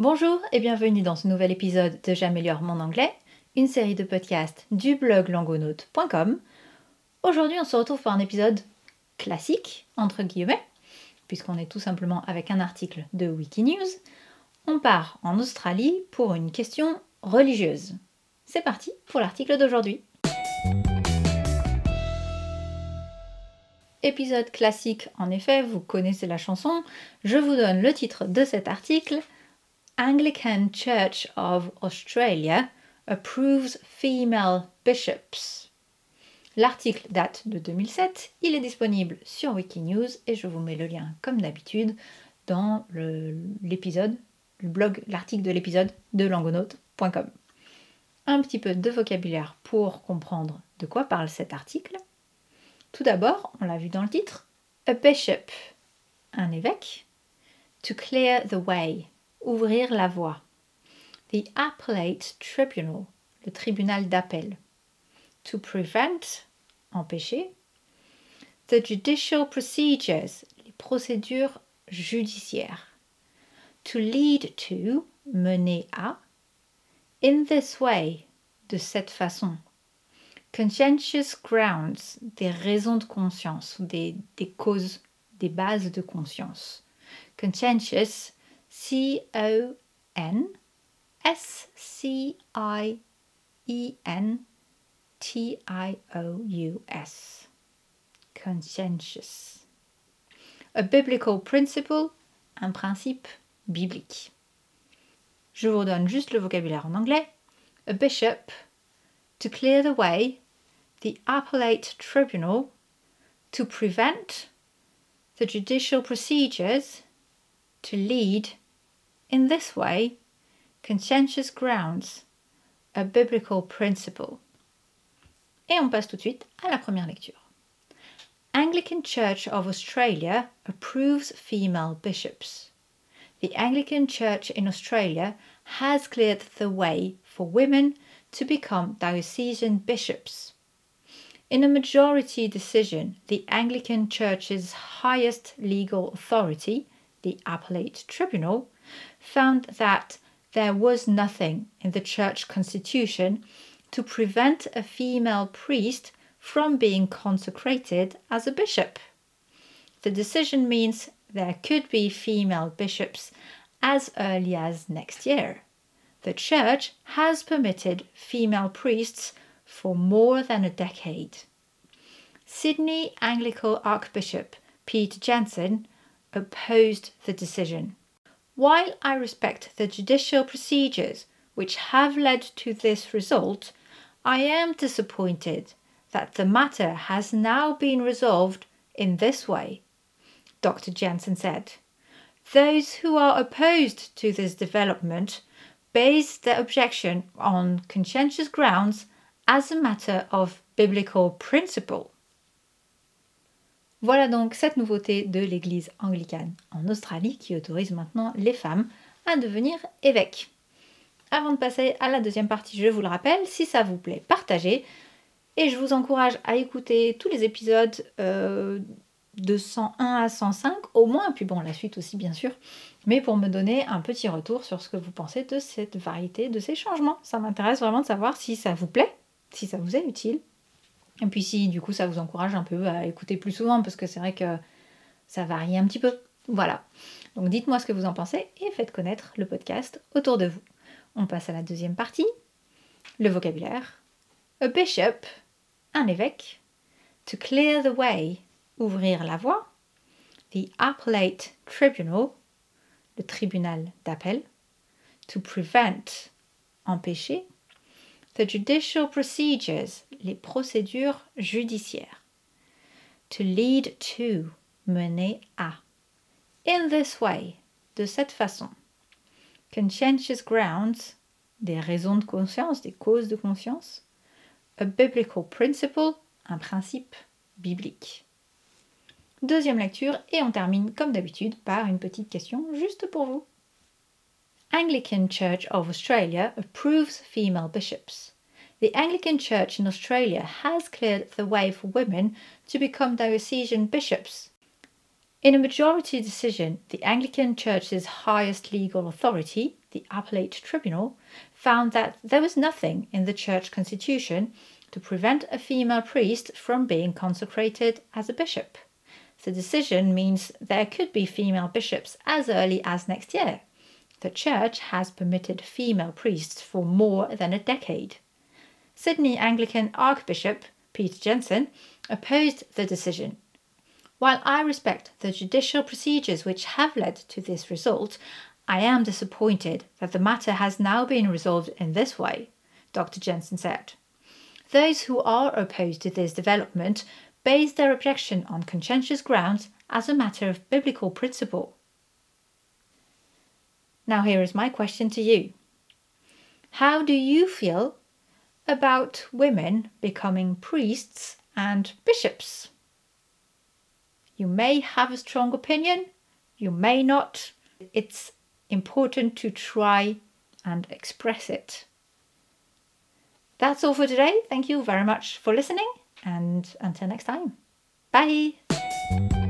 Bonjour et bienvenue dans ce nouvel épisode de J'améliore mon anglais, une série de podcasts du blog langonaute.com. Aujourd'hui, on se retrouve pour un épisode classique, entre guillemets, puisqu'on est tout simplement avec un article de Wikinews. On part en Australie pour une question religieuse. C'est parti pour l'article d'aujourd'hui. Épisode classique, en effet, vous connaissez la chanson. Je vous donne le titre de cet article. Anglican Church of Australia approves female bishops. L'article date de 2007, il est disponible sur Wikinews et je vous mets le lien comme d'habitude dans l'épisode, le, blog, l'article de l'épisode de langonaute.com. Un petit peu de vocabulaire pour comprendre de quoi parle cet article. Tout d'abord, on l'a vu dans le titre, a bishop, un évêque, to clear the way, ouvrir la voie. The appellate tribunal, le tribunal d'appel. To prevent, empêcher. The judicial procedures, les procédures judiciaires. To lead to, mener à. In this way, de cette façon. Conscientious grounds, des raisons de conscience, des, des causes, des bases de conscience. Conscientious, C-O-N S-C-I-E-N-T-I-O-U-S. Conscientious. A biblical principle, un principe biblique. Je vous donne juste le vocabulaire en anglais. A bishop, to clear the way, the appellate tribunal, to prevent the judicial procedures, to lead, in this way, conscientious grounds, a biblical principle. Et on passe tout de suite à la première lecture. Anglican Church of Australia approves female bishops. The Anglican Church in Australia has cleared the way for women to become diocesan bishops. In a majority decision, the Anglican Church's highest legal authority, the Appellate Tribunal, found that there was nothing in the church constitution to prevent a female priest from being consecrated as a bishop. The decision means there could be female bishops as early as next year. The church has permitted female priests for more than a decade. Sydney Anglican Archbishop Peter Jensen opposed the decision. While I respect the judicial procedures which have led to this result, I am disappointed that the matter has now been resolved in this way. Dr. Jensen said. Those who are opposed to this development base their objection on conscientious grounds as a matter of biblical principle. Voilà donc cette nouveauté de l'Église anglicane en Australie qui autorise maintenant les femmes à devenir évêques. Avant de passer à la deuxième partie, je vous le rappelle, si ça vous plaît, partagez. Et je vous encourage à écouter tous les épisodes euh, de 101 à 105 au moins, puis bon, la suite aussi bien sûr, mais pour me donner un petit retour sur ce que vous pensez de cette variété, de ces changements. Ça m'intéresse vraiment de savoir si ça vous plaît, si ça vous est utile, et puis si du coup ça vous encourage un peu à écouter plus souvent, parce que c'est vrai que ça varie un petit peu. Voilà. Donc dites-moi ce que vous en pensez et faites connaître le podcast autour de vous. On passe à la deuxième partie. Le vocabulaire. A bishop, un évêque. To clear the way, ouvrir la voie. The appellate tribunal, le tribunal d'appel. To prevent, empêcher. The judicial procedures, les procédures judiciaires. To lead to, mener à. In this way, de cette façon. Conscientious grounds, des raisons de conscience, des causes de conscience. A biblical principle, un principe biblique. Deuxième lecture et on termine comme d'habitude par une petite question juste pour vous. Anglican Church of Australia approves female bishops. The Anglican Church in Australia has cleared the way for women to become diocesan bishops. In a majority decision, the Anglican Church's highest legal authority, the Appellate Tribunal, found that there was nothing in the Church constitution to prevent a female priest from being consecrated as a bishop. The decision means there could be female bishops as early as next year. The Church has permitted female priests for more than a decade. Sydney Anglican Archbishop Peter Jensen opposed the decision. While I respect the judicial procedures which have led to this result, I am disappointed that the matter has now been resolved in this way, Dr. Jensen said. Those who are opposed to this development base their objection on conscientious grounds as a matter of biblical principle. Now, here is my question to you How do you feel about women becoming priests and bishops? You may have a strong opinion, you may not. It's important to try and express it. That's all for today. Thank you very much for listening, and until next time, bye.